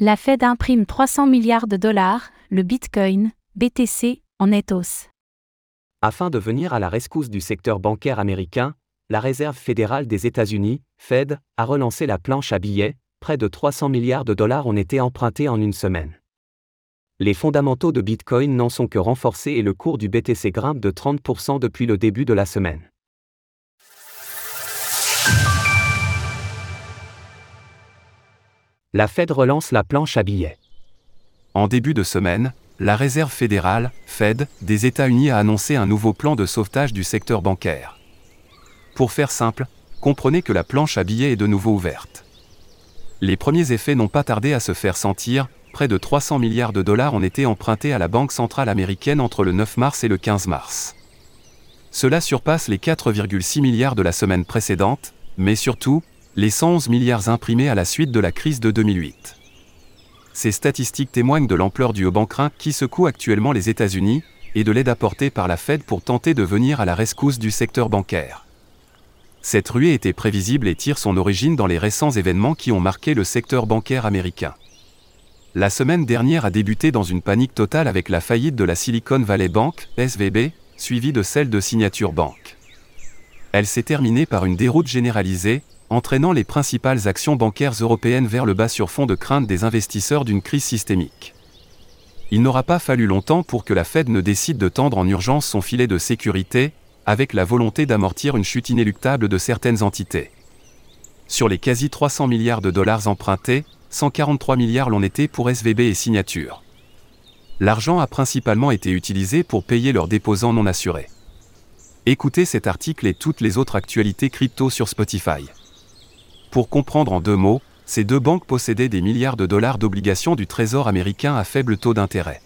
La Fed imprime 300 milliards de dollars, le Bitcoin, BTC, en est. Afin de venir à la rescousse du secteur bancaire américain, la Réserve fédérale des États-Unis, Fed, a relancé la planche à billets, près de 300 milliards de dollars ont été empruntés en une semaine. Les fondamentaux de Bitcoin n'en sont que renforcés et le cours du BTC grimpe de 30% depuis le début de la semaine. La Fed relance la planche à billets. En début de semaine, la Réserve fédérale, Fed, des États-Unis a annoncé un nouveau plan de sauvetage du secteur bancaire. Pour faire simple, comprenez que la planche à billets est de nouveau ouverte. Les premiers effets n'ont pas tardé à se faire sentir, près de 300 milliards de dollars ont été empruntés à la Banque centrale américaine entre le 9 mars et le 15 mars. Cela surpasse les 4,6 milliards de la semaine précédente, mais surtout, les 111 milliards imprimés à la suite de la crise de 2008. Ces statistiques témoignent de l'ampleur du haut bancaire qui secoue actuellement les États-Unis et de l'aide apportée par la Fed pour tenter de venir à la rescousse du secteur bancaire. Cette ruée était prévisible et tire son origine dans les récents événements qui ont marqué le secteur bancaire américain. La semaine dernière a débuté dans une panique totale avec la faillite de la Silicon Valley Bank, SVB, suivie de celle de Signature Bank. Elle s'est terminée par une déroute généralisée, entraînant les principales actions bancaires européennes vers le bas sur fond de crainte des investisseurs d'une crise systémique. Il n'aura pas fallu longtemps pour que la Fed ne décide de tendre en urgence son filet de sécurité, avec la volonté d'amortir une chute inéluctable de certaines entités. Sur les quasi 300 milliards de dollars empruntés, 143 milliards l'ont été pour SVB et Signature. L'argent a principalement été utilisé pour payer leurs déposants non assurés. Écoutez cet article et toutes les autres actualités crypto sur Spotify. Pour comprendre en deux mots, ces deux banques possédaient des milliards de dollars d'obligations du Trésor américain à faible taux d'intérêt.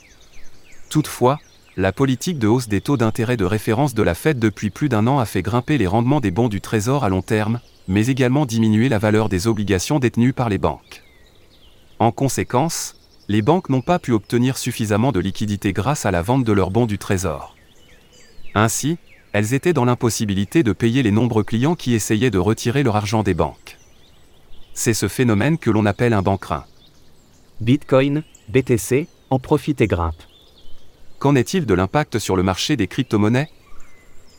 Toutefois, la politique de hausse des taux d'intérêt de référence de la Fed depuis plus d'un an a fait grimper les rendements des bons du Trésor à long terme, mais également diminuer la valeur des obligations détenues par les banques. En conséquence, les banques n'ont pas pu obtenir suffisamment de liquidités grâce à la vente de leurs bons du Trésor. Ainsi, elles étaient dans l'impossibilité de payer les nombreux clients qui essayaient de retirer leur argent des banques. C'est ce phénomène que l'on appelle un banquerin. Bitcoin, BTC, en profite et grimpe. Qu'en est-il de l'impact sur le marché des crypto-monnaies?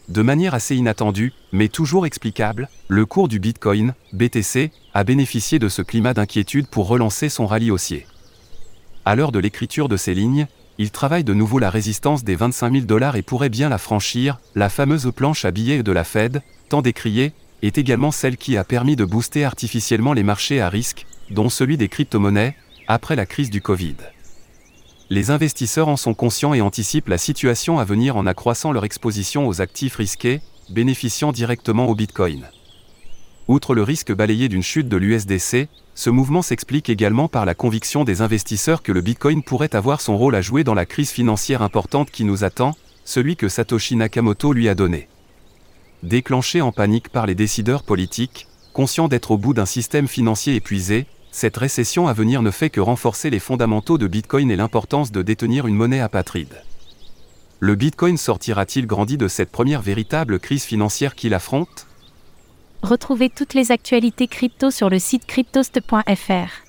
De manière assez inattendue, mais toujours explicable, le cours du Bitcoin, BTC, a bénéficié de ce climat d'inquiétude pour relancer son rallye haussier. À l'heure de l'écriture de ces lignes, il travaille de nouveau la résistance des 25 000 dollars et pourrait bien la franchir, la fameuse planche à billets de la Fed, tant décriée, est également celle qui a permis de booster artificiellement les marchés à risque, dont celui des crypto-monnaies, après la crise du Covid. Les investisseurs en sont conscients et anticipent la situation à venir en accroissant leur exposition aux actifs risqués, bénéficiant directement au Bitcoin. Outre le risque balayé d'une chute de l'USDC, ce mouvement s'explique également par la conviction des investisseurs que le Bitcoin pourrait avoir son rôle à jouer dans la crise financière importante qui nous attend, celui que Satoshi Nakamoto lui a donné déclenchée en panique par les décideurs politiques, conscients d'être au bout d'un système financier épuisé, cette récession à venir ne fait que renforcer les fondamentaux de Bitcoin et l'importance de détenir une monnaie apatride. Le Bitcoin sortira-t-il grandi de cette première véritable crise financière qu'il affronte Retrouvez toutes les actualités crypto sur le site cryptost.fr.